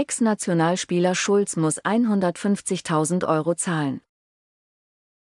Ex-Nationalspieler Schulz muss 150.000 Euro zahlen.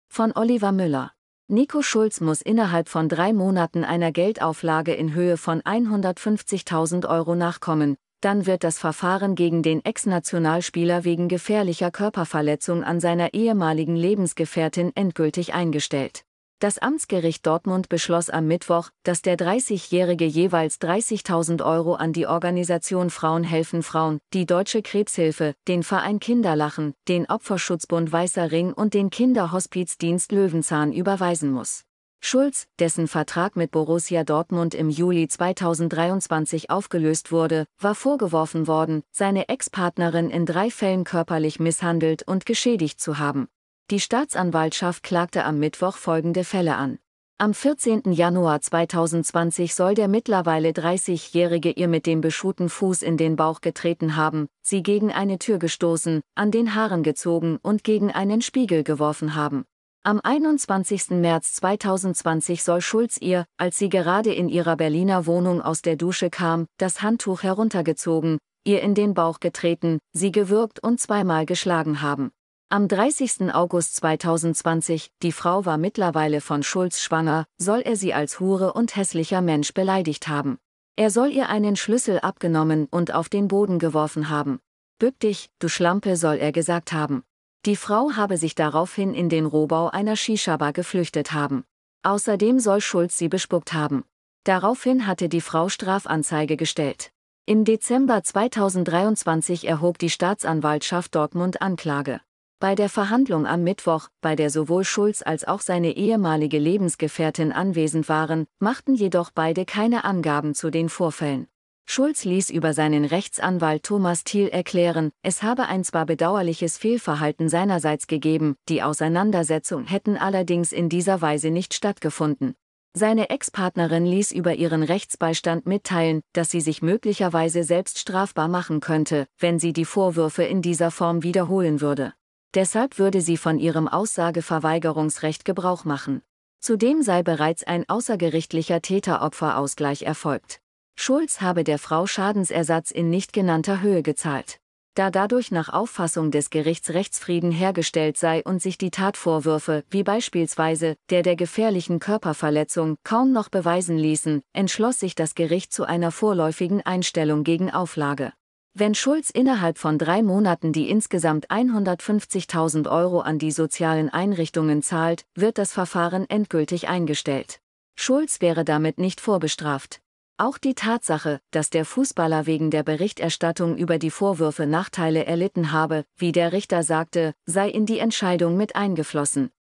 Von Oliver Müller. Nico Schulz muss innerhalb von drei Monaten einer Geldauflage in Höhe von 150.000 Euro nachkommen, dann wird das Verfahren gegen den Ex-Nationalspieler wegen gefährlicher Körperverletzung an seiner ehemaligen Lebensgefährtin endgültig eingestellt. Das Amtsgericht Dortmund beschloss am Mittwoch, dass der 30-Jährige jeweils 30.000 Euro an die Organisation Frauen helfen Frauen, die Deutsche Krebshilfe, den Verein Kinderlachen, den Opferschutzbund Weißer Ring und den Kinderhospizdienst Löwenzahn überweisen muss. Schulz, dessen Vertrag mit Borussia Dortmund im Juli 2023 aufgelöst wurde, war vorgeworfen worden, seine Ex-Partnerin in drei Fällen körperlich misshandelt und geschädigt zu haben. Die Staatsanwaltschaft klagte am Mittwoch folgende Fälle an. Am 14. Januar 2020 soll der mittlerweile 30-Jährige ihr mit dem beschuhten Fuß in den Bauch getreten haben, sie gegen eine Tür gestoßen, an den Haaren gezogen und gegen einen Spiegel geworfen haben. Am 21. März 2020 soll Schulz ihr, als sie gerade in ihrer Berliner Wohnung aus der Dusche kam, das Handtuch heruntergezogen, ihr in den Bauch getreten, sie gewürgt und zweimal geschlagen haben. Am 30. August 2020, die Frau war mittlerweile von Schulz schwanger, soll er sie als Hure und hässlicher Mensch beleidigt haben. Er soll ihr einen Schlüssel abgenommen und auf den Boden geworfen haben. Bück dich, du Schlampe, soll er gesagt haben. Die Frau habe sich daraufhin in den Rohbau einer Shisha-Bar geflüchtet haben. Außerdem soll Schulz sie bespuckt haben. Daraufhin hatte die Frau Strafanzeige gestellt. Im Dezember 2023 erhob die Staatsanwaltschaft Dortmund Anklage. Bei der Verhandlung am Mittwoch, bei der sowohl Schulz als auch seine ehemalige Lebensgefährtin anwesend waren, machten jedoch beide keine Angaben zu den Vorfällen. Schulz ließ über seinen Rechtsanwalt Thomas Thiel erklären, es habe ein zwar bedauerliches Fehlverhalten seinerseits gegeben, die Auseinandersetzung hätten allerdings in dieser Weise nicht stattgefunden. Seine Ex-Partnerin ließ über ihren Rechtsbeistand mitteilen, dass sie sich möglicherweise selbst strafbar machen könnte, wenn sie die Vorwürfe in dieser Form wiederholen würde. Deshalb würde sie von ihrem Aussageverweigerungsrecht Gebrauch machen. Zudem sei bereits ein außergerichtlicher Täter-Opfer-Ausgleich erfolgt. Schulz habe der Frau Schadensersatz in nicht genannter Höhe gezahlt. Da dadurch nach Auffassung des Gerichts Rechtsfrieden hergestellt sei und sich die Tatvorwürfe, wie beispielsweise der der gefährlichen Körperverletzung, kaum noch beweisen ließen, entschloss sich das Gericht zu einer vorläufigen Einstellung gegen Auflage. Wenn Schulz innerhalb von drei Monaten die insgesamt 150.000 Euro an die sozialen Einrichtungen zahlt, wird das Verfahren endgültig eingestellt. Schulz wäre damit nicht vorbestraft. Auch die Tatsache, dass der Fußballer wegen der Berichterstattung über die Vorwürfe Nachteile erlitten habe, wie der Richter sagte, sei in die Entscheidung mit eingeflossen.